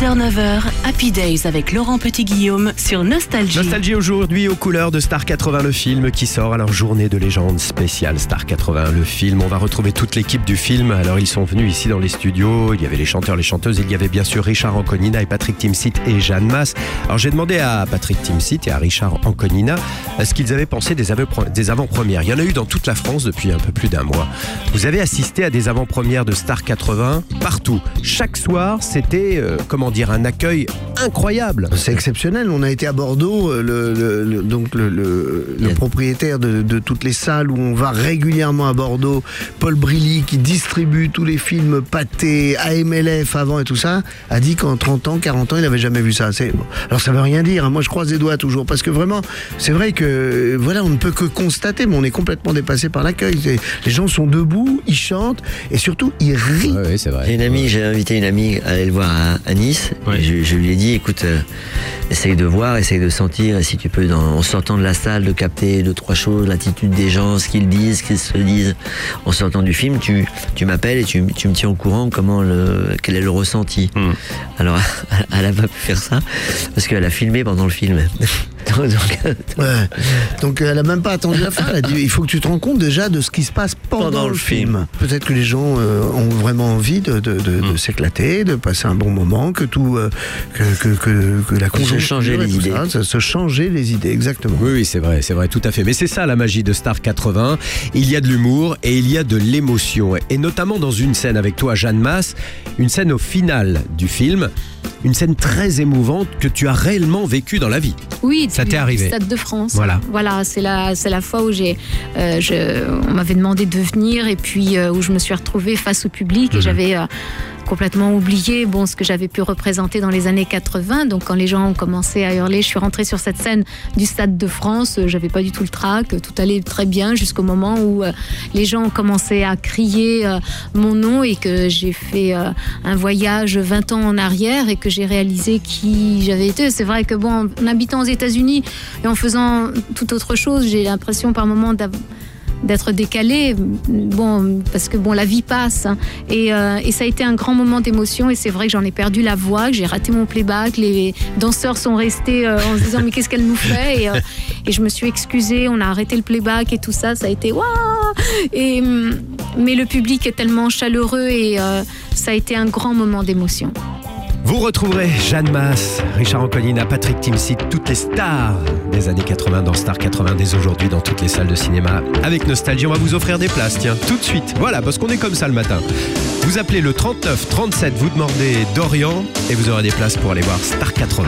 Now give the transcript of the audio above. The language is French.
6h-9h, Happy Days avec Laurent Petit-Guillaume sur Nostalgie. Nostalgie aujourd'hui aux couleurs de Star 80, le film qui sort à leur journée de légende spéciale Star 80, le film. On va retrouver toute l'équipe du film. Alors ils sont venus ici dans les studios, il y avait les chanteurs, les chanteuses, il y avait bien sûr Richard Anconina et Patrick Timsit et Jeanne Masse. Alors j'ai demandé à Patrick Timsit et à Richard Anconina ce qu'ils avaient pensé des avant-premières. Il y en a eu dans toute la France depuis un peu plus d'un mois. Vous avez assisté à des avant-premières de Star 80 partout. Chaque soir, c'était, euh, comment dire, un accueil incroyable. C'est exceptionnel. On a été à Bordeaux, euh, le, donc le, propriétaire de, toutes les salles où on va régulièrement à Bordeaux, Paul Brilly, qui distribue tous les films pâtés, AMLF avant et tout ça, a dit qu'en 30 ans, 40 ans, il n'avait jamais vu ça. Alors ça veut rien dire. Hein. Moi, je croise les doigts toujours parce que vraiment, c'est vrai que voilà, on ne peut que constater, mais on est complètement dépassé par l'accueil. Les gens sont debout, ils chantent et surtout ils rient. Oui, c'est vrai. J'ai une amie, j'ai invité une amie à aller le voir à, Je, lui ai dit, écoute, euh, essaye de voir, essaye de sentir, et si tu peux, en sortant de la salle, de capter deux, trois choses, l'attitude des gens, ce qu'ils disent, ce qu'ils se disent, en sortant du film, tu, tu m'appelles et tu, tu, me tiens au courant comment le, quel est le ressenti. Hmm. Alors, elle a pas pu faire ça, parce qu'elle a filmé pendant le film. Donc, elle a même pas attendu la fin. Elle a dit il faut que tu te rends compte déjà de ce qui se passe pendant, le film. Peut-être que les gens euh, ont vraiment envie de, de, de, hmm. s'éclater, de passer un bon moment, que tout, euh, que, que, que, la conjoncture, se changer les idées, ça, se changer les idées, exactement. Oui, oui, c'est vrai, c'est vrai, tout à fait. Mais c'est ça la magie de Star 80. Il y a de l'humour et il y a de l'émotion, et notamment dans une scène avec toi, Jeanne Masse, une scène au final du film une scène très émouvante que tu as réellement vécue dans la vie. Oui, ça t'est arrivé. Stade de France. Voilà. Voilà, c'est la, c'est la fois où j'ai, euh, on m'avait demandé de venir et puis euh, où je me suis retrouvée face au public et mhm. j'avais euh, complètement oublié bon, ce que j'avais pu représenter dans les années 80. Donc quand les gens ont commencé à hurler, je suis rentrée sur cette scène du Stade de France. J'avais pas du tout le trac, tout allait très bien jusqu'au moment où euh, les gens ont commencé à crier euh, mon nom et que j'ai fait euh, un voyage 20 ans en arrière et que j'ai réalisé qui j'avais été. C'est vrai que bon, en habitant aux États-Unis et en faisant tout autre chose, j'ai l'impression par moments d'avoir d'être décalé, bon, parce que bon, la vie passe. Hein. et, euh, et, ça a été un grand moment d'émotion. Et c'est vrai que j'en ai perdu la voix, que j'ai raté mon playback. Les danseurs sont restés euh, en se disant mais qu'est-ce qu'elle nous fait? Et, euh, et, je me suis excusée. On a arrêté le playback et tout ça. Ça a été waouh. Et mais le public est tellement chaleureux et ça a été un grand moment d'émotion. Vous retrouverez Jeanne Masse, Richard Anconina, Patrick Timsit, toutes les stars des années 80 dans Star 80 dès aujourd'hui dans toutes les salles de cinéma. Avec Nostalgie, on va vous offrir des places, tiens, tout de suite. Voilà, parce qu'on est comme ça le matin. Vous appelez le 39 37, vous demandez Dorian et vous aurez des places pour aller voir Star 80.